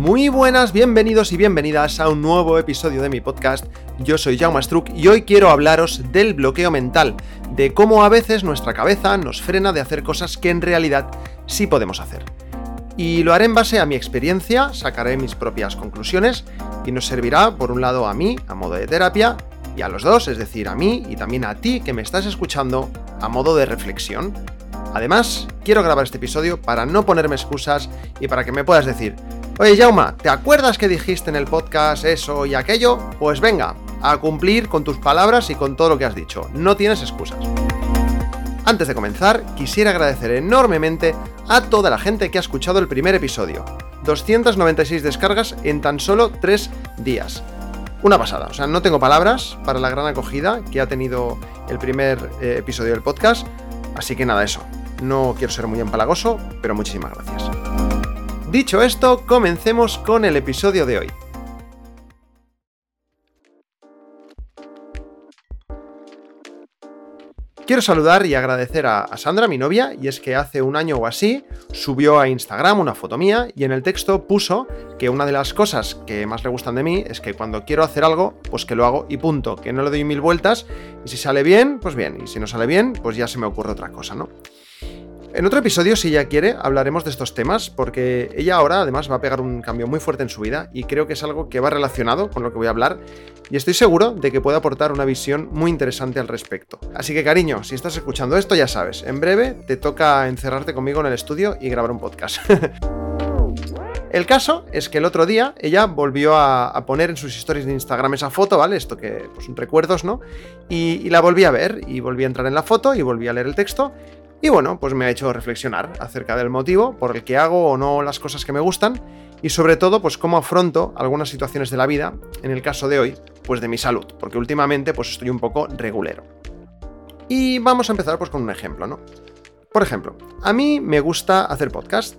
Muy buenas, bienvenidos y bienvenidas a un nuevo episodio de mi podcast. Yo soy Jaume Struck y hoy quiero hablaros del bloqueo mental, de cómo a veces nuestra cabeza nos frena de hacer cosas que en realidad sí podemos hacer. Y lo haré en base a mi experiencia, sacaré mis propias conclusiones y nos servirá, por un lado, a mí, a modo de terapia, y a los dos, es decir, a mí y también a ti que me estás escuchando, a modo de reflexión. Además, quiero grabar este episodio para no ponerme excusas y para que me puedas decir, Oye, Jauma, ¿te acuerdas que dijiste en el podcast eso y aquello? Pues venga, a cumplir con tus palabras y con todo lo que has dicho. No tienes excusas. Antes de comenzar, quisiera agradecer enormemente a toda la gente que ha escuchado el primer episodio. 296 descargas en tan solo 3 días. Una pasada, o sea, no tengo palabras para la gran acogida que ha tenido el primer eh, episodio del podcast. Así que nada, eso. No quiero ser muy empalagoso, pero muchísimas gracias. Dicho esto, comencemos con el episodio de hoy. Quiero saludar y agradecer a, Sandra, mi novia, y es que hace un año o así subió a Instagram una foto mía y en el texto puso que una de las cosas que más le gustan de mí es que cuando quiero hacer algo, pues que lo hago y punto, que no le doy mil vueltas y si sale bien, pues bien, y si no sale bien, pues ya se me ocurre otra cosa, ¿no? En otro episodio, si ella quiere, hablaremos de estos temas, porque ella ahora además va a pegar un cambio muy fuerte en su vida y creo que es algo que va relacionado con lo que voy a hablar y estoy seguro de que puede aportar una visión muy interesante al respecto. Así que cariño, si estás escuchando esto ya sabes, en breve te toca encerrarte conmigo en el estudio y grabar un podcast. El caso es que el otro día ella volvió a, poner en sus historias de Instagram esa foto, ¿vale? Esto que, pues, recuerdos, ¿no? y, la volví a ver, y volví a entrar en la foto, y volví a leer el texto, y bueno, pues me ha hecho reflexionar acerca del motivo por el que hago o no las cosas que me gustan y sobre todo pues cómo afronto algunas situaciones de la vida, en el caso de hoy, pues de mi salud, porque últimamente pues estoy un poco regulero. Y vamos a empezar pues con un ejemplo, ¿no? Por ejemplo, a mí me gusta hacer podcast.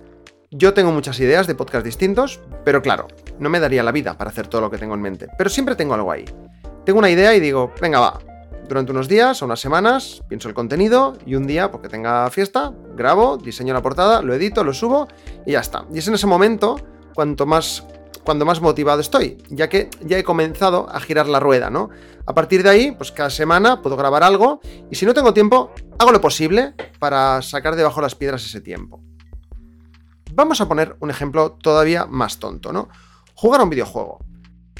Yo tengo muchas ideas de podcast distintos, pero claro, no me daría la vida para hacer todo lo que tengo en mente, pero siempre tengo algo ahí. Tengo una idea y digo, venga va, durante unos días o unas semanas, pienso el contenido y un día, porque tenga fiesta, grabo, diseño la portada, lo edito, lo subo y ya está. Y es en ese momento cuanto más, cuando más motivado estoy, ya que ya he comenzado a girar la rueda, ¿no? A partir de ahí, pues cada semana puedo grabar algo y si no tengo tiempo, hago lo posible para sacar debajo las piedras ese tiempo. Vamos a poner un ejemplo todavía más tonto, ¿no? Jugar a un videojuego.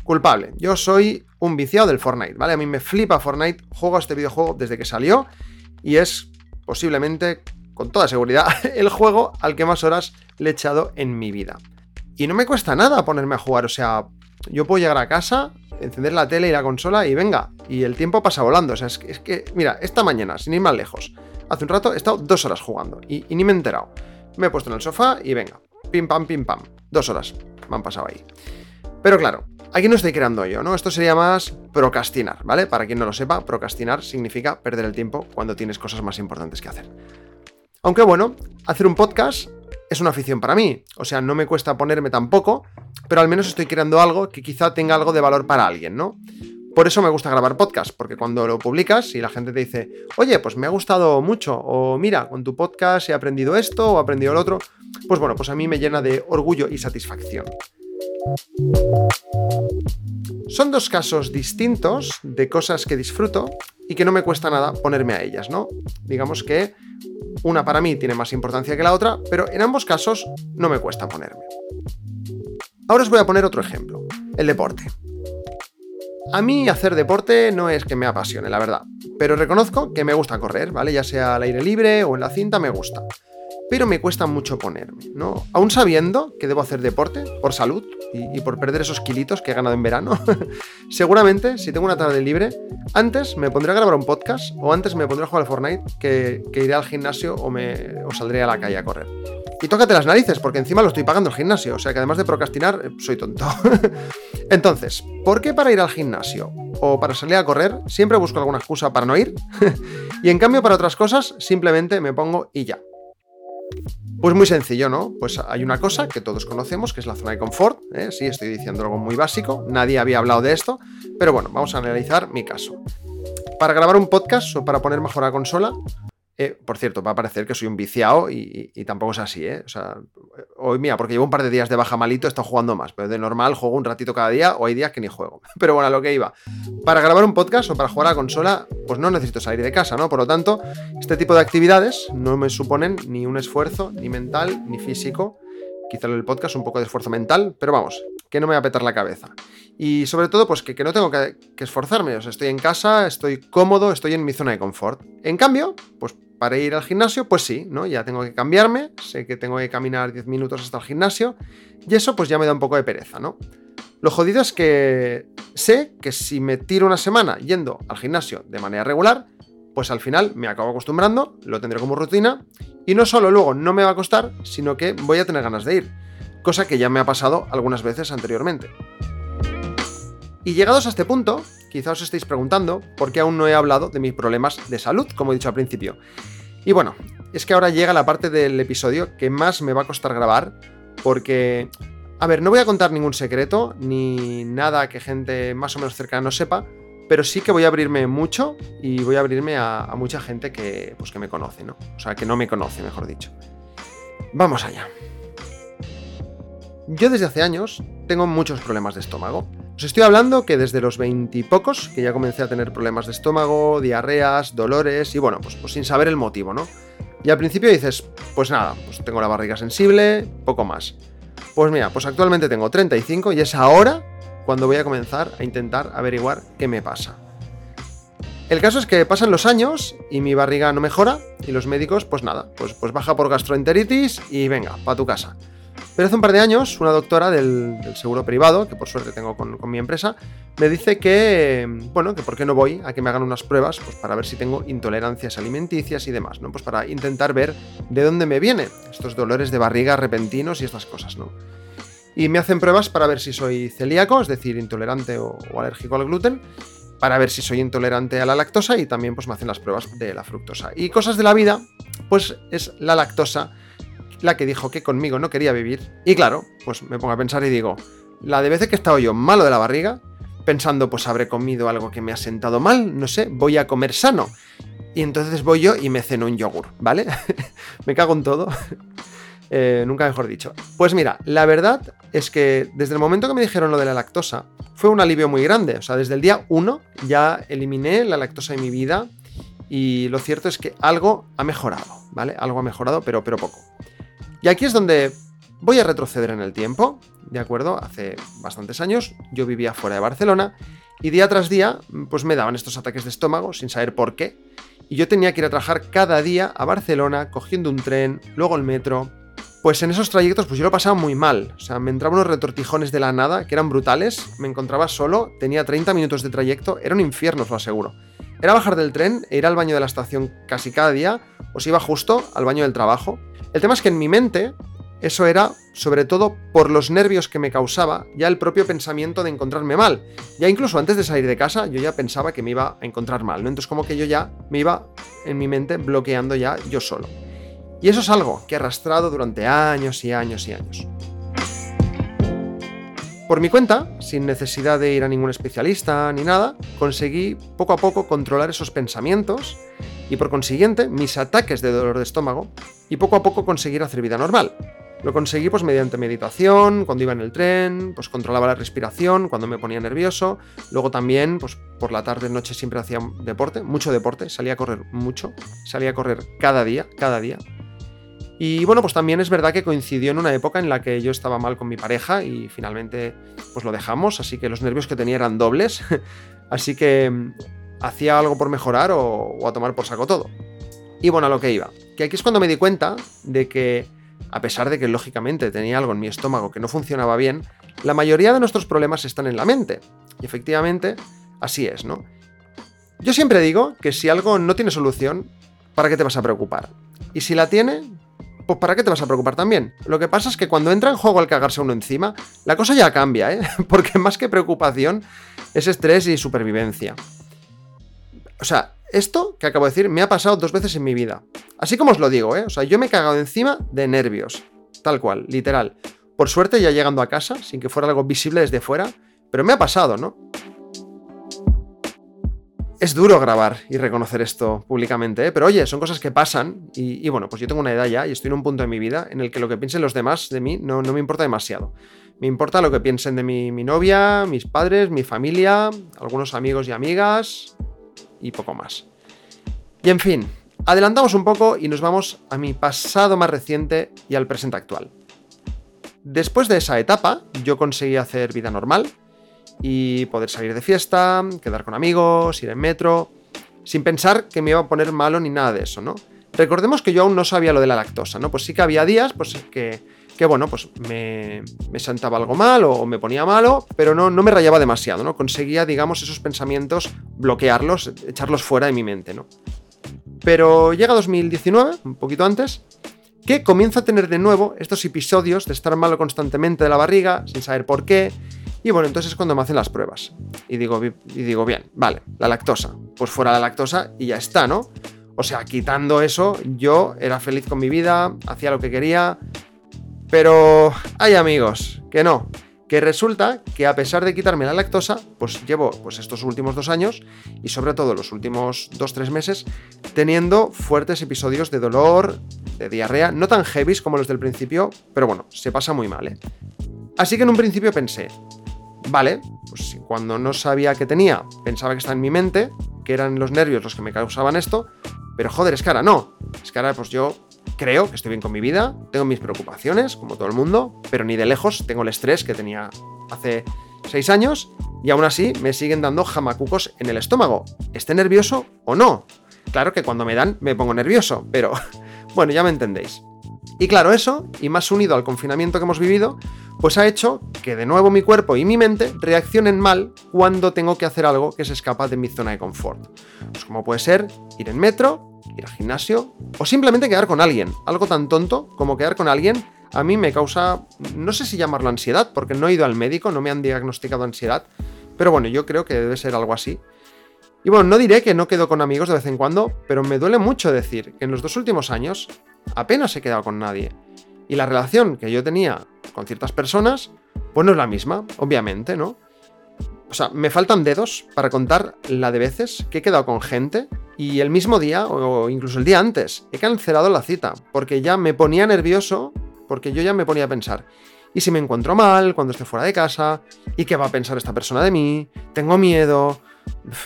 Culpable. Yo soy un viciado del Fortnite, ¿vale? A mí me flipa Fortnite, juego a este videojuego desde que salió y es posiblemente, con toda seguridad, el juego al que más horas le he echado en mi vida. Y no me cuesta nada ponerme a jugar, o sea, yo puedo llegar a casa, encender la tele y la consola y venga, y el tiempo pasa volando, o sea, es que, mira, esta mañana, sin ir más lejos, hace un rato he estado dos horas jugando y, y ni me he enterado. Me he puesto en el sofá y venga, pim pam, pim pam, dos horas me han pasado ahí. Pero claro, Aquí no estoy creando yo, ¿no? Esto sería más procrastinar, ¿vale? Para quien no lo sepa, procrastinar significa perder el tiempo cuando tienes cosas más importantes que hacer. Aunque bueno, hacer un podcast es una afición para mí, o sea, no me cuesta ponerme tampoco, pero al menos estoy creando algo que quizá tenga algo de valor para alguien, ¿no? Por eso me gusta grabar podcast, porque cuando lo publicas y la gente te dice, oye, pues me ha gustado mucho, o mira, con tu podcast he aprendido esto o he aprendido lo otro, pues bueno, pues a mí me llena de orgullo y satisfacción. Son dos casos distintos de cosas que disfruto y que no me cuesta nada ponerme a ellas, ¿no? Digamos que una para mí tiene más importancia que la otra, pero en ambos casos no me cuesta ponerme. Ahora os voy a poner otro ejemplo, el deporte. A mí hacer deporte no es que me apasione, la verdad, pero reconozco que me gusta correr, ¿vale? Ya sea al aire libre o en la cinta, me gusta pero me cuesta mucho ponerme, ¿no? Aún sabiendo que debo hacer deporte por salud y, por perder esos kilitos que he ganado en verano, seguramente si tengo una tarde libre, antes me pondré a grabar un podcast o antes me pondré a jugar al Fortnite que, iré al gimnasio o, me, o saldré a la calle a correr. Y tócate las narices, porque encima lo estoy pagando el gimnasio. O sea que además de procrastinar, eh, soy tonto. Entonces, ¿por qué para ir al gimnasio o para salir a correr siempre busco alguna excusa para no ir? y en cambio para otras cosas simplemente me pongo y ya. Pues muy sencillo, ¿no? Pues hay una cosa que todos conocemos, que es la zona de confort. ¿eh? Sí, estoy diciendo algo muy básico, nadie había hablado de esto, pero bueno, vamos a analizar mi caso. Para grabar un podcast o para poner mejor la consola, eh, por cierto, va a parecer que soy un viciado y, tampoco es así, ¿eh? O sea, hoy mira, porque llevo un par de días de baja malito, he estado jugando más, pero de normal juego un ratito cada día o hay días que ni juego. Pero bueno, a lo que iba. Para grabar un podcast o para jugar a la consola, pues no necesito salir de casa, ¿no? Por lo tanto, este tipo de actividades no me suponen ni un esfuerzo, ni mental, ni físico. Quizá el podcast un poco de esfuerzo mental, pero vamos, que no me va a petar la cabeza. Y sobre todo, pues que, no tengo que, que, esforzarme. O sea, estoy en casa, estoy cómodo, estoy en mi zona de confort. En cambio, pues para ir al gimnasio, pues sí, ¿no? Ya tengo que cambiarme, sé que tengo que caminar 10 minutos hasta el gimnasio, y eso pues ya me da un poco de pereza, ¿no? Lo jodido es que sé que si me tiro una semana yendo al gimnasio de manera regular, pues al final me acabo acostumbrando, lo tendré como rutina, y no solo luego no me va a costar, sino que voy a tener ganas de ir, cosa que ya me ha pasado algunas veces anteriormente. Y llegados a este punto, quizá os estéis preguntando por qué aún no he hablado de mis problemas de salud, como he dicho al principio. Y bueno, es que ahora llega la parte del episodio que más me va a costar grabar, porque, a ver, no voy a contar ningún secreto, ni nada que gente más o menos cercana no sepa, pero sí que voy a abrirme mucho y voy a abrirme a, mucha gente que, pues, que me conoce, ¿no? O sea, que no me conoce, mejor dicho. Vamos allá. Yo desde hace años tengo muchos problemas de estómago. Os estoy hablando que desde los veintipocos, que ya comencé a tener problemas de estómago, diarreas, dolores y bueno, pues, pues, sin saber el motivo, ¿no? Y al principio dices, pues nada, pues tengo la barriga sensible, poco más. Pues mira, pues actualmente tengo 35 y es ahora cuando voy a comenzar a intentar averiguar qué me pasa. El caso es que pasan los años y mi barriga no mejora y los médicos, pues nada, pues, pues baja por gastroenteritis y venga, para tu casa. Pero hace un par de años, una doctora del, seguro privado, que por suerte tengo con, mi empresa, me dice que, bueno, que por qué no voy a que me hagan unas pruebas, pues para ver si tengo intolerancias alimenticias y demás, ¿no? Pues para intentar ver de dónde me vienen estos dolores de barriga repentinos y estas cosas, ¿no? Y me hacen pruebas para ver si soy celíaco, es decir, intolerante o, o alérgico al gluten, para ver si soy intolerante a la lactosa y también pues me hacen las pruebas de la fructosa. Y cosas de la vida, pues es la lactosa la que dijo que conmigo no quería vivir. Y claro, pues me pongo a pensar y digo, la de veces que he estado yo malo de la barriga, pensando, pues habré comido algo que me ha sentado mal, no sé, voy a comer sano. Y entonces voy yo y me ceno un yogur, ¿vale? me cago en todo. Eh, nunca mejor dicho. Pues mira, la verdad es que desde el momento que me dijeron lo de la lactosa, fue un alivio muy grande. O sea, desde el día 1 ya eliminé la lactosa de mi vida y lo cierto es que algo ha mejorado, ¿vale? Algo ha mejorado, pero, pero poco. Y aquí es donde voy a retroceder en el tiempo, ¿de acuerdo? Hace bastantes años yo vivía fuera de Barcelona y día tras día pues me daban estos ataques de estómago sin saber por qué. Y yo tenía que ir a trabajar cada día a Barcelona cogiendo un tren, luego el metro. Pues en esos trayectos pues yo lo pasaba muy mal. O sea, me entraban unos retortijones de la nada que eran brutales. Me encontraba solo, tenía 30 minutos de trayecto, era un infierno, os lo aseguro. Era bajar del tren e ir al baño de la estación casi cada día, o si iba justo al baño del trabajo. El tema es que en mi mente eso era sobre todo por los nervios que me causaba ya el propio pensamiento de encontrarme mal. Ya incluso antes de salir de casa yo ya pensaba que me iba a encontrar mal, ¿no? Entonces como que yo ya me iba en mi mente bloqueando ya yo solo. Y eso es algo que he arrastrado durante años y años y años. Por mi cuenta, sin necesidad de ir a ningún especialista ni nada, conseguí poco a poco controlar esos pensamientos y por consiguiente mis ataques de dolor de estómago y poco a poco conseguir hacer vida normal. Lo conseguí pues mediante meditación, cuando iba en el tren, pues controlaba la respiración, cuando me ponía nervioso, luego también pues por la tarde noche siempre hacía deporte, mucho deporte, salía a correr mucho, salía a correr cada día, cada día. Y bueno, pues también es verdad que coincidió en una época en la que yo estaba mal con mi pareja y finalmente pues lo dejamos, así que los nervios que tenía eran dobles, así que hacía algo por mejorar o, a tomar por saco todo. Y bueno, a lo que iba. Que aquí es cuando me di cuenta de que, a pesar de que lógicamente tenía algo en mi estómago que no funcionaba bien, la mayoría de nuestros problemas están en la mente. Y efectivamente, así es, ¿no? Yo siempre digo que si algo no tiene solución, ¿para qué te vas a preocupar? Y si la tiene, pues ¿para qué te vas a preocupar también? Lo que pasa es que cuando entra en juego el cagarse uno encima, la cosa ya cambia, ¿eh? Porque más que preocupación es estrés y supervivencia. O sea, esto que acabo de decir me ha pasado dos veces en mi vida. Así como os lo digo, ¿eh? O sea, yo me he cagado encima de nervios. Tal cual, literal. Por suerte ya llegando a casa, sin que fuera algo visible desde fuera, pero me ha pasado, ¿no? Es duro grabar y reconocer esto públicamente, ¿eh? pero oye, son cosas que pasan y, bueno, pues yo tengo una edad ya y estoy en un punto de mi vida en el que lo que piensen los demás de mí no, me importa demasiado. Me importa lo que piensen de mi novia, mis padres, mi familia, algunos amigos y amigas y poco más. Y en fin, adelantamos un poco y nos vamos a mi pasado más reciente y al presente actual. Después de esa etapa, yo conseguí hacer vida normal, y poder salir de fiesta, quedar con amigos, ir en metro, sin pensar que me iba a poner malo ni nada de eso, ¿no? Recordemos que yo aún no sabía lo de la lactosa, ¿no? Pues sí que había días, pues que, que bueno, pues me, me sentaba algo mal o me ponía malo, pero no, no me rayaba demasiado, ¿no? Conseguía, digamos, esos pensamientos, bloquearlos, echarlos fuera de mi mente, ¿no? Pero llega 2019, un poquito antes, que comienza a tener de nuevo estos episodios de estar malo constantemente de la barriga, sin saber por qué, y bueno, entonces es cuando me hacen las pruebas. Y digo, y digo, bien, vale, la lactosa. Pues fuera la lactosa y ya está, ¿no? O sea, quitando eso, yo era feliz con mi vida, hacía lo que quería. Pero hay amigos, que no. Que resulta que a pesar de quitarme la lactosa, pues llevo pues estos últimos dos años y sobre todo los últimos dos, tres meses teniendo fuertes episodios de dolor, de diarrea, no tan heavy como los del principio, pero bueno, se pasa muy mal, ¿eh? Así que en un principio pensé, Vale, pues cuando no sabía qué tenía, pensaba que estaba en mi mente, que eran los nervios los que me causaban esto, pero joder, es que no. Es que ahora pues yo creo que estoy bien con mi vida, tengo mis preocupaciones, como todo el mundo, pero ni de lejos tengo el estrés que tenía hace seis años y aún así me siguen dando jamacucos en el estómago, esté nervioso o no. Claro que cuando me dan me pongo nervioso, pero bueno, ya me entendéis. Y claro, eso, y más unido al confinamiento que hemos vivido, pues ha hecho que de nuevo mi cuerpo y mi mente reaccionen mal cuando tengo que hacer algo que se escapa de mi zona de confort. Pues como puede ser ir en metro, ir al gimnasio o simplemente quedar con alguien. Algo tan tonto como quedar con alguien a mí me causa, no sé si llamarlo ansiedad, porque no he ido al médico, no me han diagnosticado ansiedad, pero bueno, yo creo que debe ser algo así. Y bueno, no diré que no quedo con amigos de vez en cuando, pero me duele mucho decir que en los dos últimos años apenas he quedado con nadie. Y la relación que yo tenía con ciertas personas, pues no es la misma, obviamente, ¿no? O sea, me faltan dedos para contar la de veces que he quedado con gente y el mismo día, o incluso el día antes, he cancelado la cita, porque ya me ponía nervioso, porque yo ya me ponía a pensar, ¿y si me encuentro mal cuando esté fuera de casa? ¿Y qué va a pensar esta persona de mí? Tengo miedo,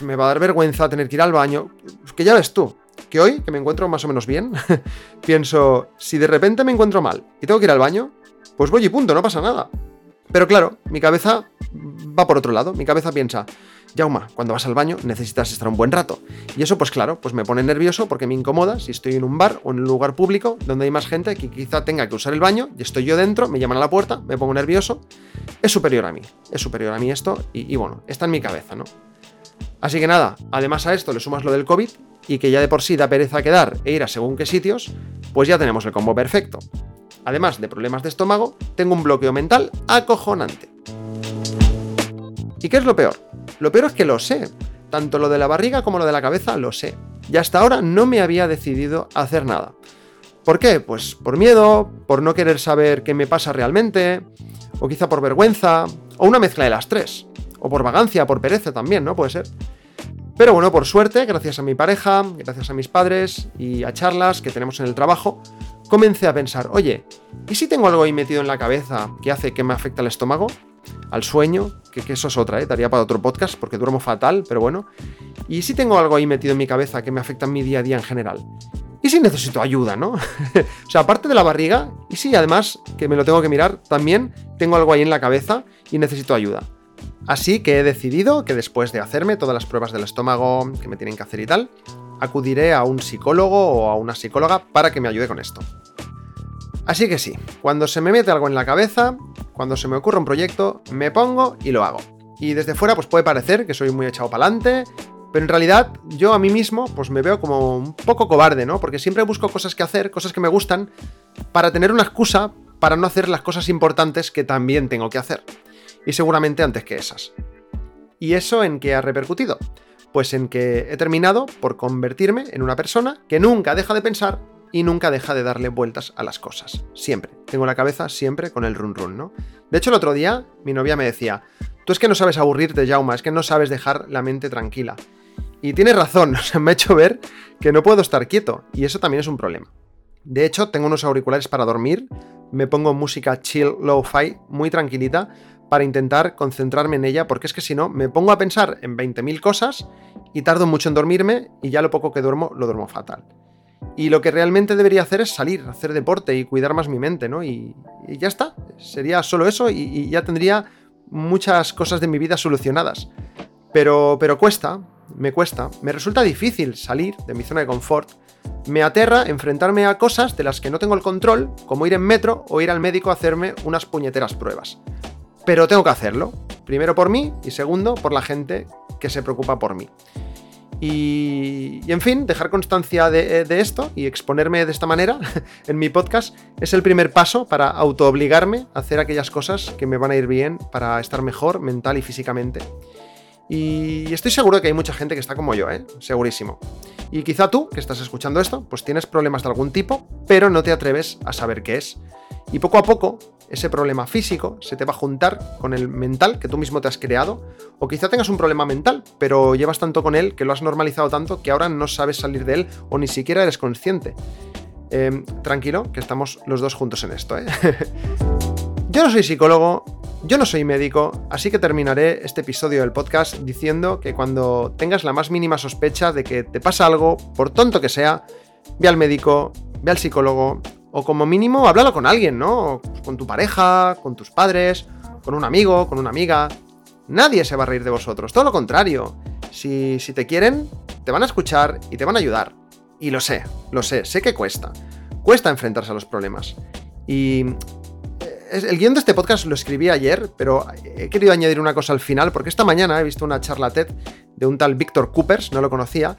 me va a dar vergüenza tener que ir al baño, que ya ves tú, que hoy, que me encuentro más o menos bien, pienso, si de repente me encuentro mal y tengo que ir al baño, pues voy y punto, no pasa nada. Pero claro, mi cabeza va por otro lado, mi cabeza piensa, Jauma, cuando vas al baño necesitas estar un buen rato. Y eso, pues claro, pues me pone nervioso porque me incomoda si estoy en un bar o en un lugar público donde hay más gente que quizá tenga que usar el baño y estoy yo dentro, me llaman a la puerta, me pongo nervioso. Es superior a mí, es superior a mí esto y, y bueno, está en mi cabeza, ¿no? Así que nada, además a esto le sumas lo del COVID y que ya de por sí da pereza quedar e ir a según qué sitios, pues ya tenemos el combo perfecto. Además de problemas de estómago, tengo un bloqueo mental acojonante. ¿Y qué es lo peor? Lo peor es que lo sé. Tanto lo de la barriga como lo de la cabeza lo sé. Y hasta ahora no me había decidido a hacer nada. ¿Por qué? Pues por miedo, por no querer saber qué me pasa realmente, o quizá por vergüenza, o una mezcla de las tres. O por vagancia, por pereza también, ¿no? Puede ser. Pero bueno, por suerte, gracias a mi pareja, gracias a mis padres y a charlas que tenemos en el trabajo, comencé a pensar, oye, ¿y si tengo algo ahí metido en la cabeza que hace que me afecte al estómago? Al sueño, que, eso es otra, ¿eh? daría para otro podcast porque duermo fatal, pero bueno. ¿Y si tengo algo ahí metido en mi cabeza que me afecta en mi día a día en general? ¿Y si necesito ayuda, no? o sea, aparte de la barriga, y si además, que me lo tengo que mirar, también tengo algo ahí en la cabeza y necesito ayuda. Así que he decidido que después de hacerme todas las pruebas del estómago que me tienen que hacer y tal, acudiré a un psicólogo o a una psicóloga para que me ayude con esto. Así que sí, cuando se me mete algo en la cabeza, cuando se me ocurre un proyecto, me pongo y lo hago. Y desde fuera pues puede parecer que soy muy echado para adelante, Pero en realidad yo a mí mismo pues me veo como un poco cobarde, ¿no? Porque siempre busco cosas que hacer, cosas que me gustan, para tener una excusa para no hacer las cosas importantes que también tengo que hacer. Y seguramente antes que esas. ¿Y eso en qué ha repercutido? Pues en que he terminado por convertirme en una persona que nunca deja de pensar y nunca deja de darle vueltas a las cosas. Siempre. Tengo la cabeza siempre con el run run, ¿no? De hecho, el otro día mi novia me decía, tú es que no sabes aburrirte, Jauma, es que no sabes dejar la mente tranquila. Y tiene razón, o me ha hecho ver que no puedo estar quieto, y eso también es un problema. De hecho, tengo unos auriculares para dormir, me pongo música chill lo-fi muy tranquilita para intentar concentrarme en ella, porque es que si no, me pongo a pensar en 20.000 cosas y tardo mucho en dormirme y ya lo poco que duermo lo duermo fatal. Y lo que realmente debería hacer es salir, hacer deporte y cuidar más mi mente, ¿no? Y, ya está, sería solo eso y, ya tendría muchas cosas de mi vida solucionadas. Pero, pero cuesta, me cuesta, me resulta difícil salir de mi zona de confort, me aterra enfrentarme a cosas de las que no tengo el control, como ir en metro o ir al médico a hacerme unas puñeteras pruebas. Pero tengo que hacerlo, primero por mí y segundo por la gente que se preocupa por mí. Y, en fin, dejar constancia de, de, esto y exponerme de esta manera en mi podcast es el primer paso para autoobligarme a hacer aquellas cosas que me van a ir bien para estar mejor mental y físicamente. Y estoy seguro de que hay mucha gente que está como yo, ¿eh? Segurísimo. Y quizá tú, que estás escuchando esto, pues tienes problemas de algún tipo, pero no te atreves a saber qué es. Y poco a poco, ese problema físico se te va a juntar con el mental que tú mismo te has creado, o quizá tengas un problema mental, pero llevas tanto con él que lo has normalizado tanto que ahora no sabes salir de él o ni siquiera eres consciente. Em, tranquilo, que estamos los dos juntos en esto, ¿eh? Yo no soy psicólogo, yo no soy médico, así que terminaré este episodio del podcast diciendo que cuando tengas la más mínima sospecha de que te pasa algo, por tonto que sea, ve al médico, ve al psicólogo, o como mínimo háblalo con alguien, ¿no? Con tu pareja, con tus padres, con un amigo, con una amiga. Nadie se va a reír de vosotros, todo lo contrario. Si, si te quieren, te van a escuchar y te van a ayudar. Y lo sé, lo sé, sé que cuesta. Cuesta enfrentarse a los problemas. Y el guion de este podcast lo escribí ayer, pero he querido añadir una cosa al final, porque esta mañana he visto una charla TED de un tal Víctor Coopers, no lo conocía,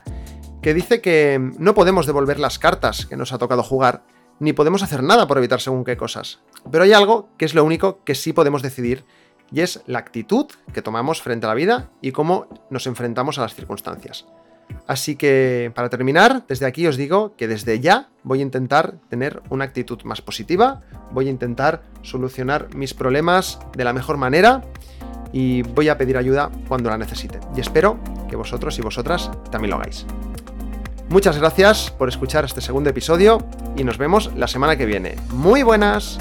que dice que no podemos devolver las cartas que nos ha tocado jugar, ni podemos hacer nada por evitar según qué cosas. Pero hay algo que es lo único que sí podemos decidir, y es la actitud que tomamos frente a la vida y cómo nos enfrentamos a las circunstancias. Así que, para terminar, desde aquí os digo que desde ya voy a intentar tener una actitud más positiva, voy a intentar solucionar mis problemas de la mejor manera y voy a pedir ayuda cuando la necesite. Y espero que vosotros y vosotras también lo hagáis. Muchas gracias por escuchar este segundo episodio y nos vemos la semana que viene. Muy buenas.